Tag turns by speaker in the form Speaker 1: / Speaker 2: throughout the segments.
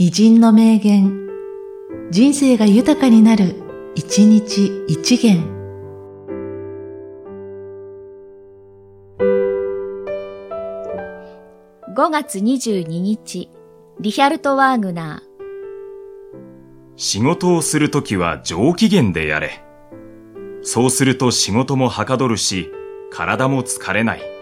Speaker 1: 偉人の名言、人生が豊かになる、一日一元。
Speaker 2: 5月22日、リヒャルト・ワーグナー。
Speaker 3: 仕事をするときは上機嫌でやれ。そうすると仕事もはかどるし、体も疲れない。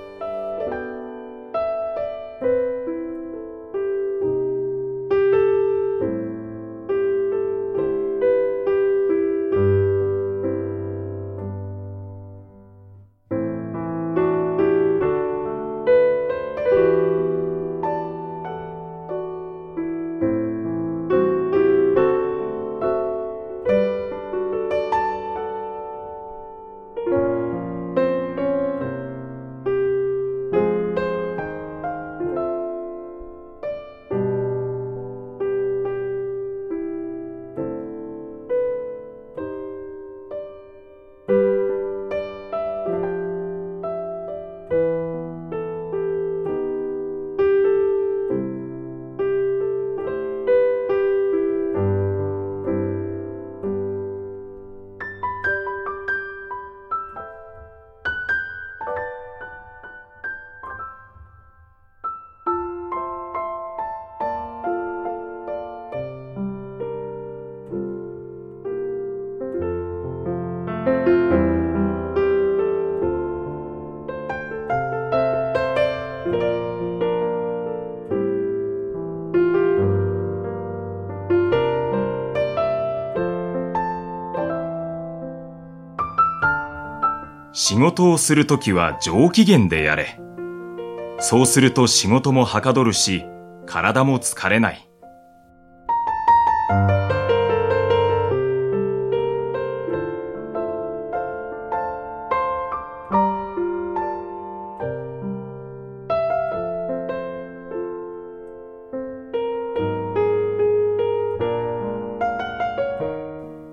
Speaker 3: 仕事をするときは上機嫌でやれ。そうすると仕事もはかどるし、体も疲れない。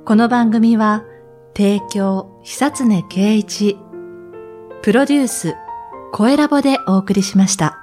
Speaker 1: この番組は、提供、久常圭一、プロデュース、声ラボでお送りしました。